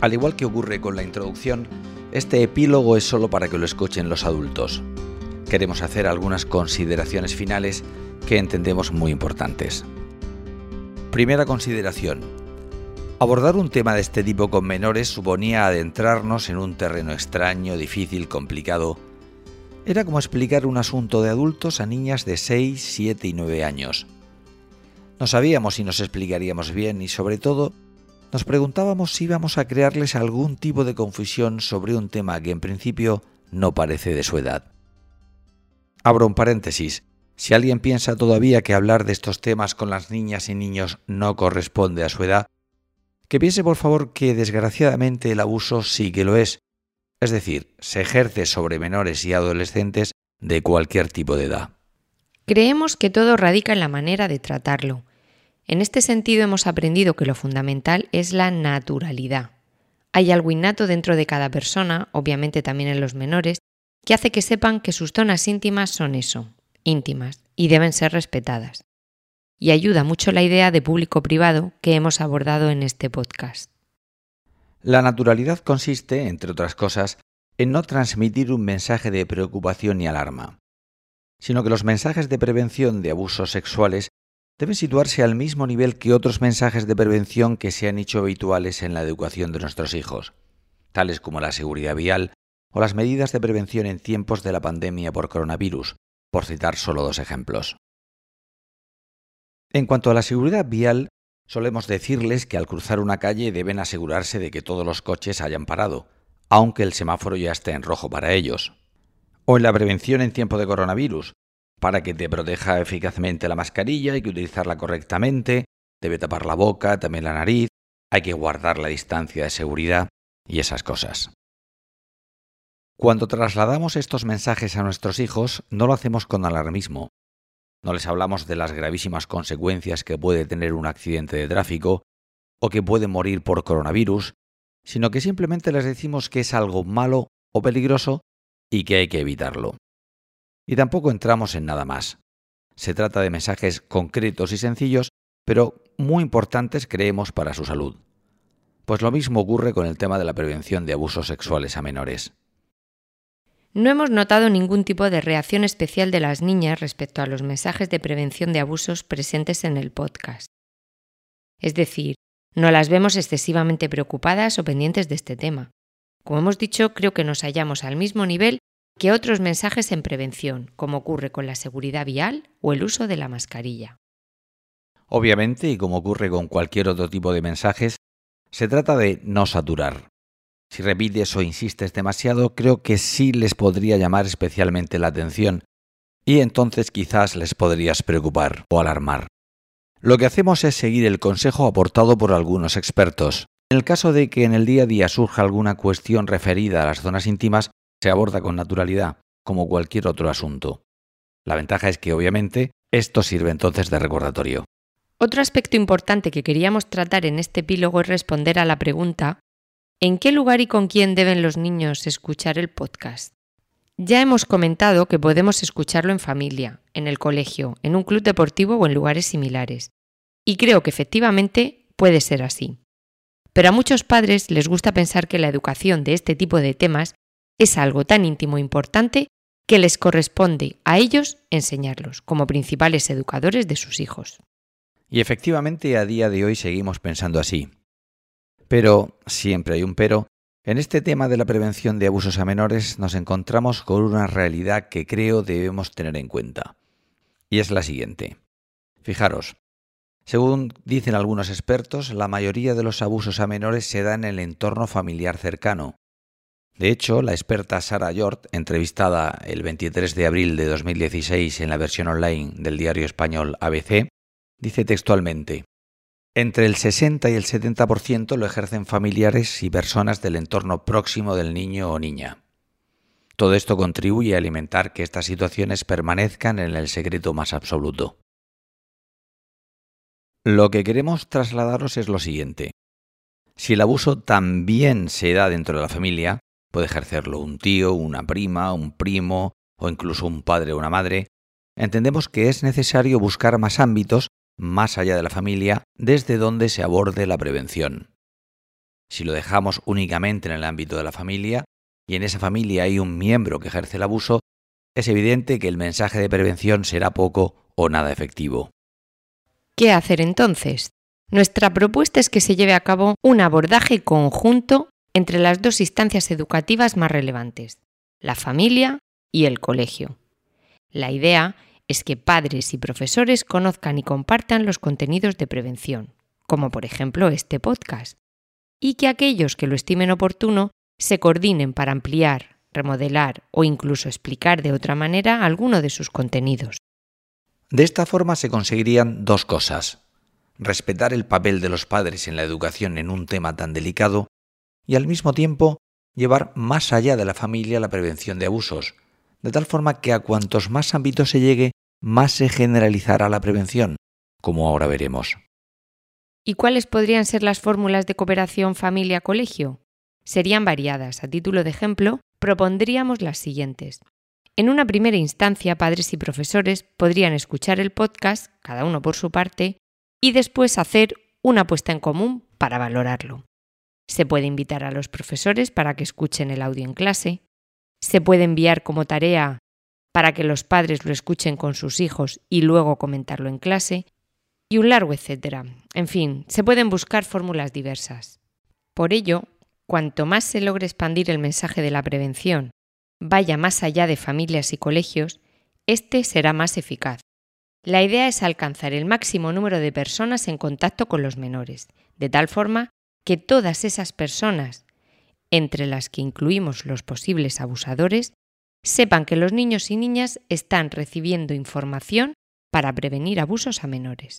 Al igual que ocurre con la introducción, este epílogo es solo para que lo escuchen los adultos. Queremos hacer algunas consideraciones finales que entendemos muy importantes. Primera consideración. Abordar un tema de este tipo con menores suponía adentrarnos en un terreno extraño, difícil, complicado. Era como explicar un asunto de adultos a niñas de 6, 7 y 9 años. No sabíamos si nos explicaríamos bien y sobre todo nos preguntábamos si íbamos a crearles algún tipo de confusión sobre un tema que en principio no parece de su edad. Abro un paréntesis. Si alguien piensa todavía que hablar de estos temas con las niñas y niños no corresponde a su edad, que piense por favor que desgraciadamente el abuso sí que lo es, es decir, se ejerce sobre menores y adolescentes de cualquier tipo de edad. Creemos que todo radica en la manera de tratarlo. En este sentido hemos aprendido que lo fundamental es la naturalidad. Hay algo innato dentro de cada persona, obviamente también en los menores, que hace que sepan que sus zonas íntimas son eso, íntimas, y deben ser respetadas. Y ayuda mucho la idea de público-privado que hemos abordado en este podcast. La naturalidad consiste, entre otras cosas, en no transmitir un mensaje de preocupación ni alarma, sino que los mensajes de prevención de abusos sexuales deben situarse al mismo nivel que otros mensajes de prevención que se han hecho habituales en la educación de nuestros hijos, tales como la seguridad vial o las medidas de prevención en tiempos de la pandemia por coronavirus, por citar solo dos ejemplos. En cuanto a la seguridad vial, solemos decirles que al cruzar una calle deben asegurarse de que todos los coches hayan parado, aunque el semáforo ya esté en rojo para ellos. O en la prevención en tiempo de coronavirus, para que te proteja eficazmente la mascarilla hay que utilizarla correctamente, debe tapar la boca, también la nariz, hay que guardar la distancia de seguridad y esas cosas. Cuando trasladamos estos mensajes a nuestros hijos, no lo hacemos con alarmismo. No les hablamos de las gravísimas consecuencias que puede tener un accidente de tráfico o que puede morir por coronavirus, sino que simplemente les decimos que es algo malo o peligroso y que hay que evitarlo. Y tampoco entramos en nada más. Se trata de mensajes concretos y sencillos, pero muy importantes creemos para su salud. Pues lo mismo ocurre con el tema de la prevención de abusos sexuales a menores. No hemos notado ningún tipo de reacción especial de las niñas respecto a los mensajes de prevención de abusos presentes en el podcast. Es decir, no las vemos excesivamente preocupadas o pendientes de este tema. Como hemos dicho, creo que nos hallamos al mismo nivel que otros mensajes en prevención, como ocurre con la seguridad vial o el uso de la mascarilla. Obviamente, y como ocurre con cualquier otro tipo de mensajes, se trata de no saturar. Si repites o insistes demasiado, creo que sí les podría llamar especialmente la atención, y entonces quizás les podrías preocupar o alarmar. Lo que hacemos es seguir el consejo aportado por algunos expertos. En el caso de que en el día a día surja alguna cuestión referida a las zonas íntimas, se aborda con naturalidad, como cualquier otro asunto. La ventaja es que, obviamente, esto sirve entonces de recordatorio. Otro aspecto importante que queríamos tratar en este epílogo es responder a la pregunta ¿En qué lugar y con quién deben los niños escuchar el podcast? Ya hemos comentado que podemos escucharlo en familia, en el colegio, en un club deportivo o en lugares similares. Y creo que efectivamente puede ser así. Pero a muchos padres les gusta pensar que la educación de este tipo de temas es algo tan íntimo e importante que les corresponde a ellos enseñarlos como principales educadores de sus hijos. Y efectivamente a día de hoy seguimos pensando así. Pero, siempre hay un pero, en este tema de la prevención de abusos a menores nos encontramos con una realidad que creo debemos tener en cuenta. Y es la siguiente. Fijaros, según dicen algunos expertos, la mayoría de los abusos a menores se dan en el entorno familiar cercano. De hecho, la experta Sara Yort, entrevistada el 23 de abril de 2016 en la versión online del diario español ABC, dice textualmente, entre el 60 y el 70% lo ejercen familiares y personas del entorno próximo del niño o niña. Todo esto contribuye a alimentar que estas situaciones permanezcan en el secreto más absoluto. Lo que queremos trasladaros es lo siguiente. Si el abuso también se da dentro de la familia, puede ejercerlo un tío, una prima, un primo o incluso un padre o una madre, entendemos que es necesario buscar más ámbitos más allá de la familia, desde donde se aborde la prevención. Si lo dejamos únicamente en el ámbito de la familia y en esa familia hay un miembro que ejerce el abuso, es evidente que el mensaje de prevención será poco o nada efectivo. ¿Qué hacer entonces? Nuestra propuesta es que se lleve a cabo un abordaje conjunto entre las dos instancias educativas más relevantes, la familia y el colegio. La idea es que padres y profesores conozcan y compartan los contenidos de prevención, como por ejemplo este podcast, y que aquellos que lo estimen oportuno se coordinen para ampliar, remodelar o incluso explicar de otra manera alguno de sus contenidos. De esta forma se conseguirían dos cosas respetar el papel de los padres en la educación en un tema tan delicado y al mismo tiempo llevar más allá de la familia la prevención de abusos, de tal forma que a cuantos más ámbitos se llegue, más se generalizará la prevención, como ahora veremos. ¿Y cuáles podrían ser las fórmulas de cooperación familia-colegio? Serían variadas. A título de ejemplo, propondríamos las siguientes. En una primera instancia, padres y profesores podrían escuchar el podcast, cada uno por su parte, y después hacer una puesta en común para valorarlo. Se puede invitar a los profesores para que escuchen el audio en clase. Se puede enviar como tarea para que los padres lo escuchen con sus hijos y luego comentarlo en clase. Y un largo etcétera. En fin, se pueden buscar fórmulas diversas. Por ello, cuanto más se logre expandir el mensaje de la prevención, vaya más allá de familias y colegios, este será más eficaz. La idea es alcanzar el máximo número de personas en contacto con los menores, de tal forma que todas esas personas, entre las que incluimos los posibles abusadores, sepan que los niños y niñas están recibiendo información para prevenir abusos a menores.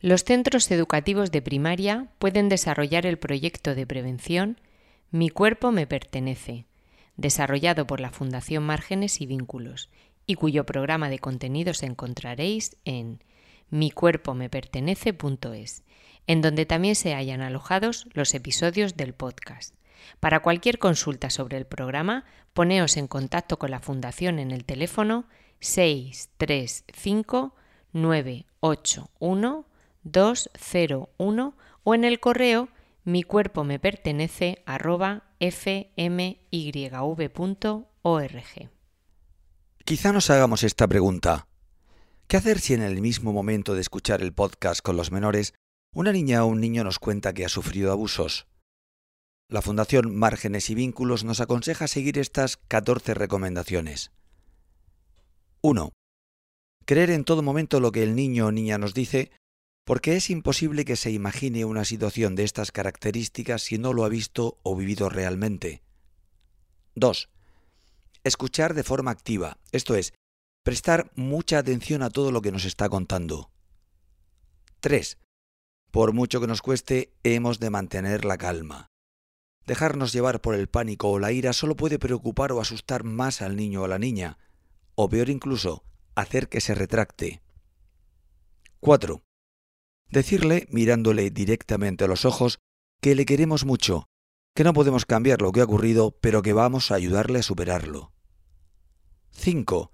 Los centros educativos de primaria pueden desarrollar el proyecto de prevención Mi cuerpo me pertenece, desarrollado por la Fundación Márgenes y Vínculos, y cuyo programa de contenidos encontraréis en micuerpomepertenece.es, en donde también se hallan alojados los episodios del podcast. Para cualquier consulta sobre el programa, poneos en contacto con la Fundación en el teléfono 635 981 201 o en el correo mi cuerpo me pertenece Quizá nos hagamos esta pregunta. ¿Qué hacer si en el mismo momento de escuchar el podcast con los menores, una niña o un niño nos cuenta que ha sufrido abusos? La Fundación Márgenes y Vínculos nos aconseja seguir estas 14 recomendaciones. 1. Creer en todo momento lo que el niño o niña nos dice, porque es imposible que se imagine una situación de estas características si no lo ha visto o vivido realmente. 2 Escuchar de forma activa, esto es, prestar mucha atención a todo lo que nos está contando. 3. Por mucho que nos cueste, hemos de mantener la calma. Dejarnos llevar por el pánico o la ira solo puede preocupar o asustar más al niño o a la niña, o peor incluso, hacer que se retracte. 4. Decirle, mirándole directamente a los ojos, que le queremos mucho, que no podemos cambiar lo que ha ocurrido, pero que vamos a ayudarle a superarlo. 5.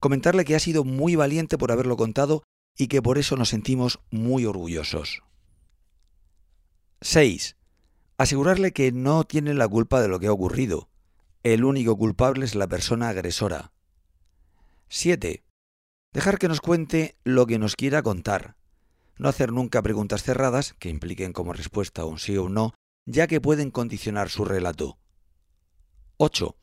Comentarle que ha sido muy valiente por haberlo contado y que por eso nos sentimos muy orgullosos. 6. Asegurarle que no tiene la culpa de lo que ha ocurrido. El único culpable es la persona agresora. 7. Dejar que nos cuente lo que nos quiera contar. No hacer nunca preguntas cerradas que impliquen como respuesta un sí o un no, ya que pueden condicionar su relato. 8.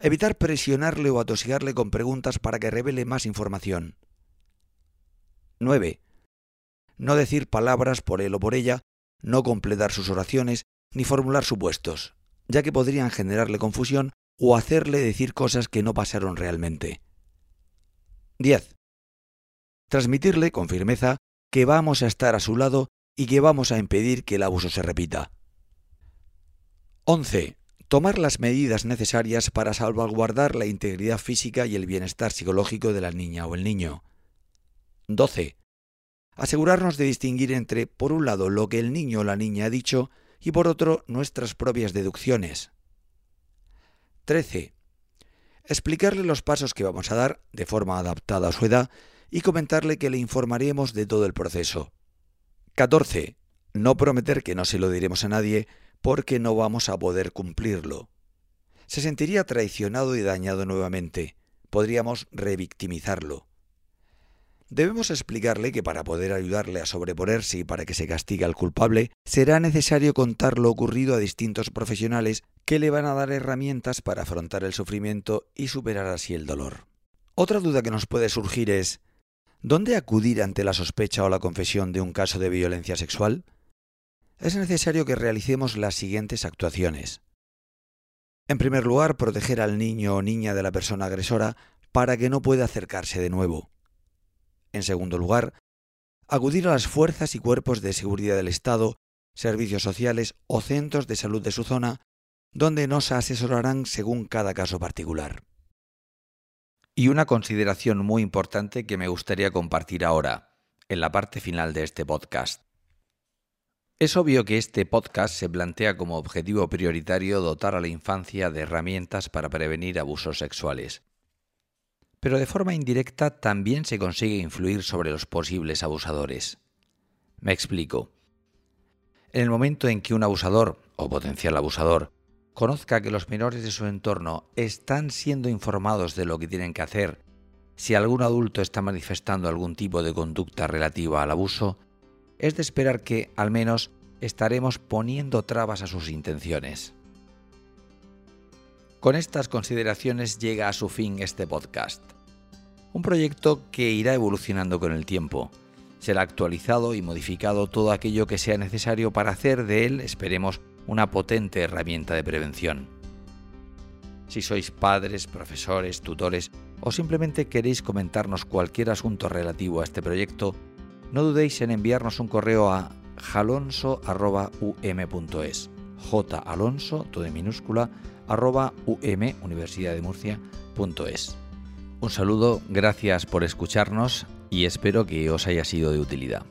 Evitar presionarle o atosigarle con preguntas para que revele más información. 9. No decir palabras por él o por ella, no completar sus oraciones, ni formular supuestos, ya que podrían generarle confusión o hacerle decir cosas que no pasaron realmente. 10. Transmitirle con firmeza que vamos a estar a su lado y que vamos a impedir que el abuso se repita. 11. Tomar las medidas necesarias para salvaguardar la integridad física y el bienestar psicológico de la niña o el niño. 12. Asegurarnos de distinguir entre, por un lado, lo que el niño o la niña ha dicho y por otro, nuestras propias deducciones. 13. Explicarle los pasos que vamos a dar, de forma adaptada a su edad, y comentarle que le informaremos de todo el proceso. 14. No prometer que no se lo diremos a nadie porque no vamos a poder cumplirlo. Se sentiría traicionado y dañado nuevamente. Podríamos revictimizarlo. Debemos explicarle que para poder ayudarle a sobreponerse y para que se castigue al culpable, será necesario contar lo ocurrido a distintos profesionales que le van a dar herramientas para afrontar el sufrimiento y superar así el dolor. Otra duda que nos puede surgir es ¿dónde acudir ante la sospecha o la confesión de un caso de violencia sexual? Es necesario que realicemos las siguientes actuaciones. En primer lugar, proteger al niño o niña de la persona agresora para que no pueda acercarse de nuevo. En segundo lugar, acudir a las fuerzas y cuerpos de seguridad del Estado, servicios sociales o centros de salud de su zona, donde nos asesorarán según cada caso particular. Y una consideración muy importante que me gustaría compartir ahora, en la parte final de este podcast. Es obvio que este podcast se plantea como objetivo prioritario dotar a la infancia de herramientas para prevenir abusos sexuales pero de forma indirecta también se consigue influir sobre los posibles abusadores. Me explico. En el momento en que un abusador o potencial abusador conozca que los menores de su entorno están siendo informados de lo que tienen que hacer, si algún adulto está manifestando algún tipo de conducta relativa al abuso, es de esperar que, al menos, estaremos poniendo trabas a sus intenciones. Con estas consideraciones llega a su fin este podcast. Un proyecto que irá evolucionando con el tiempo. Será actualizado y modificado todo aquello que sea necesario para hacer de él, esperemos, una potente herramienta de prevención. Si sois padres, profesores, tutores o simplemente queréis comentarnos cualquier asunto relativo a este proyecto, no dudéis en enviarnos un correo a jalonso.um.es J Alonso, todo en minúscula, arroba. Un saludo, gracias por escucharnos y espero que os haya sido de utilidad.